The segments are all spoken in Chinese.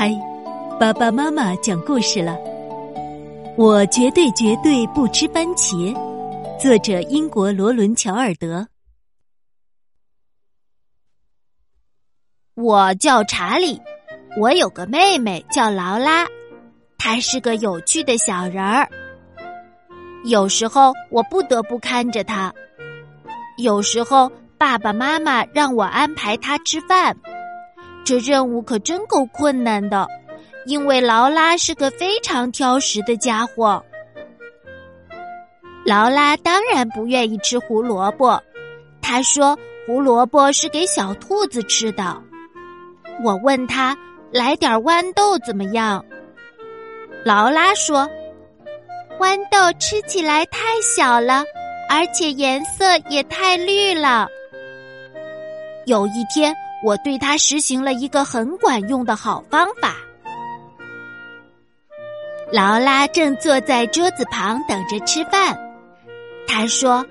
嗨，爸爸妈妈讲故事了。我绝对绝对不吃番茄。作者：英国罗伦·乔尔德。我叫查理，我有个妹妹叫劳拉，她是个有趣的小人儿。有时候我不得不看着她，有时候爸爸妈妈让我安排她吃饭。这任务可真够困难的，因为劳拉是个非常挑食的家伙。劳拉当然不愿意吃胡萝卜，她说胡萝卜是给小兔子吃的。我问她来点豌豆怎么样？劳拉说：“豌豆吃起来太小了，而且颜色也太绿了。”有一天。我对他实行了一个很管用的好方法。劳拉正坐在桌子旁等着吃饭，他说：“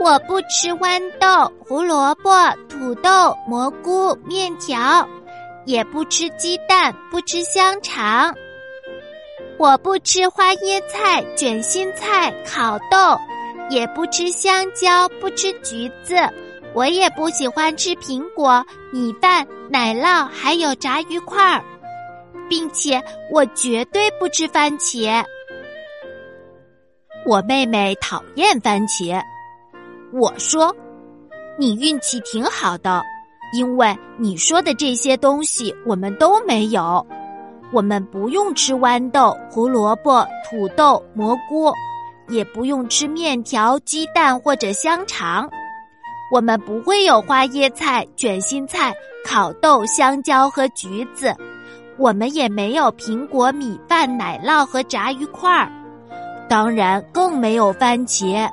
我不吃豌豆、胡萝卜、土豆、蘑菇、面条，也不吃鸡蛋，不吃香肠。我不吃花椰菜、卷心菜、烤豆，也不吃香蕉，不吃橘子。”我也不喜欢吃苹果、米饭、奶酪，还有炸鱼块儿，并且我绝对不吃番茄。我妹妹讨厌番茄。我说：“你运气挺好的，因为你说的这些东西我们都没有。我们不用吃豌豆、胡萝卜、土豆、蘑菇，也不用吃面条、鸡蛋或者香肠。”我们不会有花椰菜、卷心菜、烤豆、香蕉和橘子，我们也没有苹果、米饭、奶酪和炸鱼块儿，当然更没有番茄。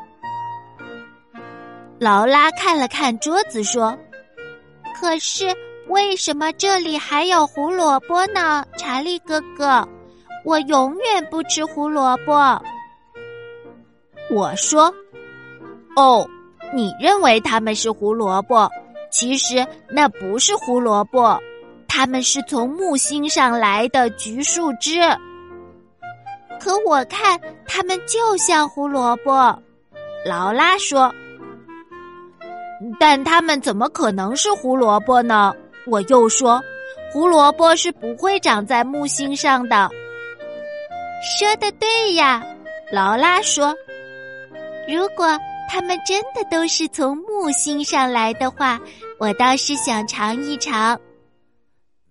劳拉看了看桌子，说：“可是为什么这里还有胡萝卜呢？”查理哥哥，我永远不吃胡萝卜。我说：“哦。”你认为它们是胡萝卜，其实那不是胡萝卜，它们是从木星上来的橘树枝。可我看它们就像胡萝卜，劳拉说。但它们怎么可能是胡萝卜呢？我又说，胡萝卜是不会长在木星上的。说的对呀，劳拉说。如果。他们真的都是从木星上来的话，我倒是想尝一尝。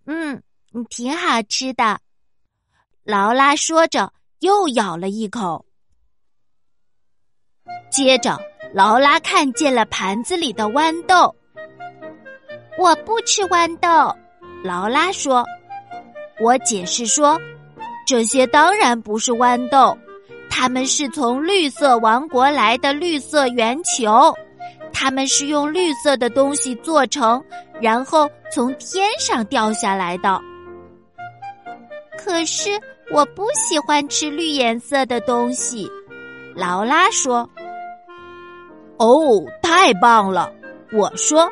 嗯，挺好吃的。劳拉说着，又咬了一口。接着，劳拉看见了盘子里的豌豆。我不吃豌豆，劳拉说。我解释说，这些当然不是豌豆。他们是从绿色王国来的绿色圆球，他们是用绿色的东西做成，然后从天上掉下来的。可是我不喜欢吃绿颜色的东西，劳拉说。哦，太棒了！我说，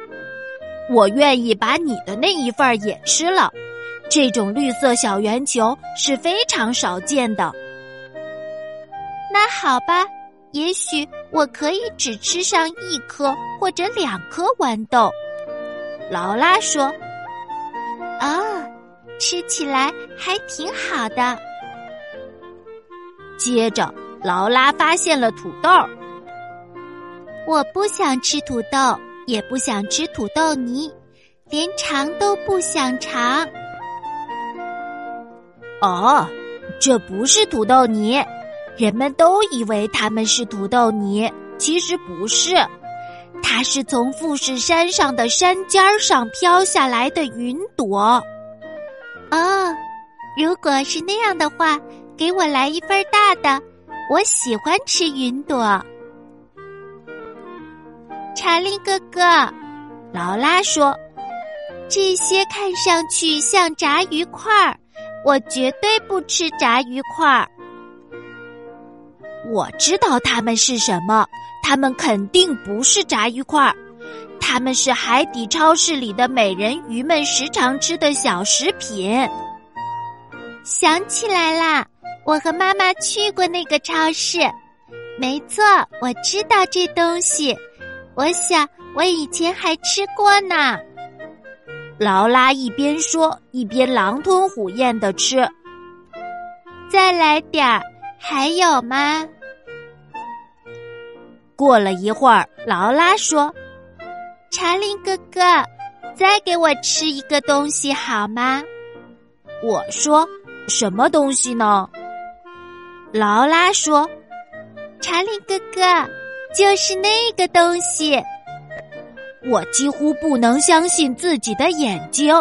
我愿意把你的那一份也吃了。这种绿色小圆球是非常少见的。那好吧，也许我可以只吃上一颗或者两颗豌豆。劳拉说：“啊，吃起来还挺好的。”接着，劳拉发现了土豆。我不想吃土豆，也不想吃土豆泥，连尝都不想尝。哦，这不是土豆泥。人们都以为它们是土豆泥，其实不是，它是从富士山上的山尖上飘下来的云朵。哦，如果是那样的话，给我来一份大的，我喜欢吃云朵。查理哥哥，劳拉说：“这些看上去像炸鱼块儿，我绝对不吃炸鱼块儿。”我知道它们是什么，它们肯定不是炸鱼块儿，它们是海底超市里的美人鱼们时常吃的小食品。想起来啦，我和妈妈去过那个超市。没错，我知道这东西。我想我以前还吃过呢。劳拉一边说，一边狼吞虎咽的吃。再来点儿，还有吗？过了一会儿，劳拉说：“查理哥哥，再给我吃一个东西好吗？”我说：“什么东西呢？”劳拉说：“查理哥哥，就是那个东西。”我几乎不能相信自己的眼睛，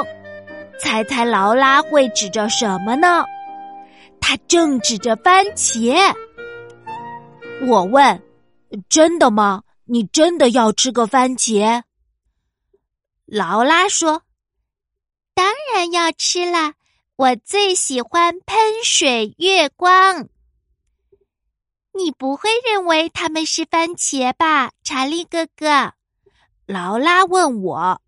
猜猜劳拉会指着什么呢？他正指着番茄。我问：“真的吗？你真的要吃个番茄？”劳拉说：“当然要吃了，我最喜欢喷水月光。”你不会认为他们是番茄吧，查理哥哥？劳拉问我：“